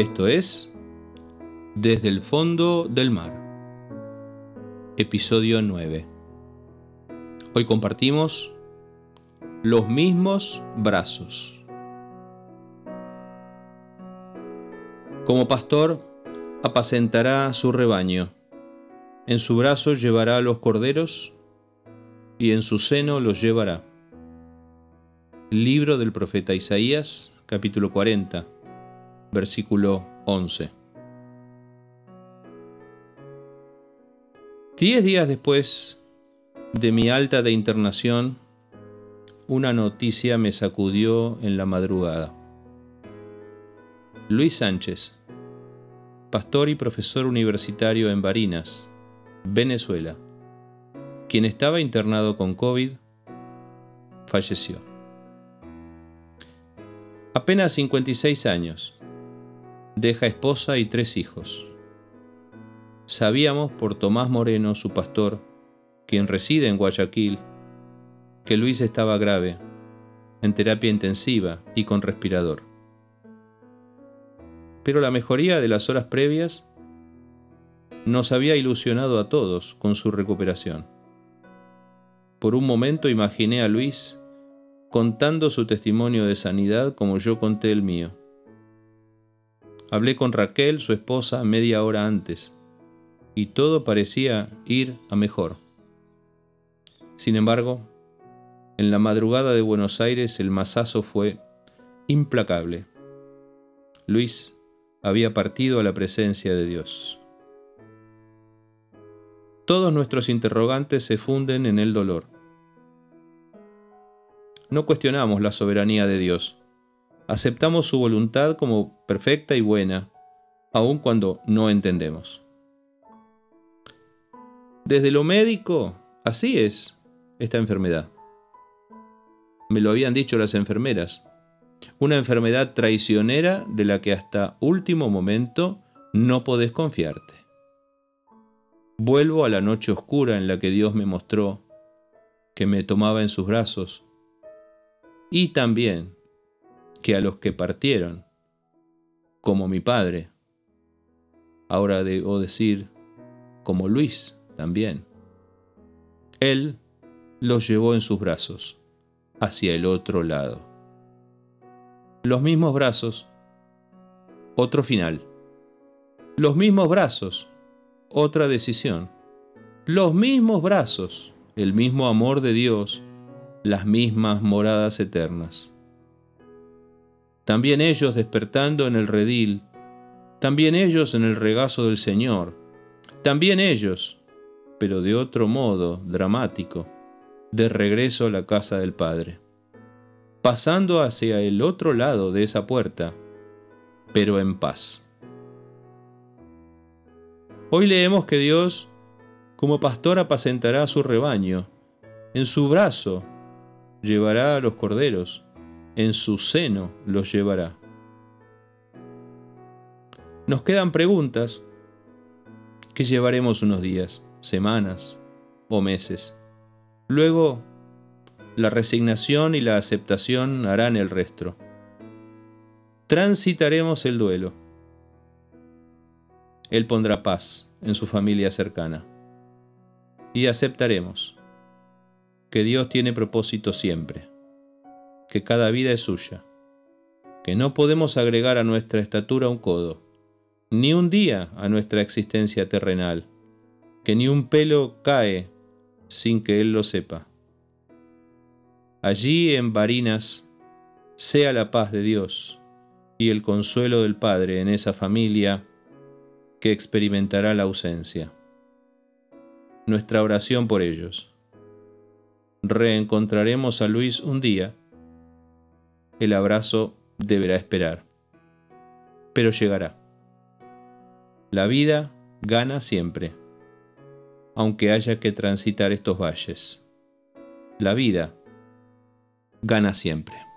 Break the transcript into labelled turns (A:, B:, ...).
A: Esto es Desde el fondo del mar, episodio 9. Hoy compartimos los mismos brazos. Como pastor, apacentará su rebaño. En su brazo llevará a los corderos y en su seno los llevará. Libro del profeta Isaías, capítulo 40, versículo 11. Diez días después de mi alta de internación, una noticia me sacudió en la madrugada. Luis Sánchez, pastor y profesor universitario en Barinas, Venezuela, quien estaba internado con COVID, falleció. Apenas 56 años. Deja esposa y tres hijos. Sabíamos por Tomás Moreno, su pastor, quien reside en Guayaquil, que Luis estaba grave, en terapia intensiva y con respirador. Pero la mejoría de las horas previas nos había ilusionado a todos con su recuperación. Por un momento imaginé a Luis contando su testimonio de sanidad como yo conté el mío. Hablé con Raquel, su esposa, media hora antes, y todo parecía ir a mejor. Sin embargo, en la madrugada de Buenos Aires el masazo fue implacable. Luis había partido a la presencia de Dios. Todos nuestros interrogantes se funden en el dolor. No cuestionamos la soberanía de Dios. Aceptamos su voluntad como perfecta y buena, aun cuando no entendemos. Desde lo médico, así es esta enfermedad. Me lo habían dicho las enfermeras una enfermedad traicionera de la que hasta último momento no podés confiarte. Vuelvo a la noche oscura en la que Dios me mostró que me tomaba en sus brazos y también que a los que partieron, como mi padre, ahora debo decir, como Luis también, Él los llevó en sus brazos hacia el otro lado los mismos brazos, otro final. Los mismos brazos, otra decisión. Los mismos brazos, el mismo amor de Dios, las mismas moradas eternas. También ellos despertando en el redil, también ellos en el regazo del Señor, también ellos, pero de otro modo dramático, de regreso a la casa del Padre. Pasando hacia el otro lado de esa puerta, pero en paz. Hoy leemos que Dios, como pastor, apacentará a su rebaño, en su brazo llevará a los corderos, en su seno los llevará. Nos quedan preguntas que llevaremos unos días, semanas o meses. Luego la resignación y la aceptación harán el resto. Transitaremos el duelo. Él pondrá paz en su familia cercana. Y aceptaremos que Dios tiene propósito siempre, que cada vida es suya, que no podemos agregar a nuestra estatura un codo, ni un día a nuestra existencia terrenal, que ni un pelo cae sin que Él lo sepa Allí en Barinas sea la paz de Dios y el consuelo del Padre en esa familia que experimentará la ausencia. Nuestra oración por ellos. Reencontraremos a Luis un día. El abrazo deberá esperar, pero llegará. La vida gana siempre, aunque haya que transitar estos valles. La vida gana siempre.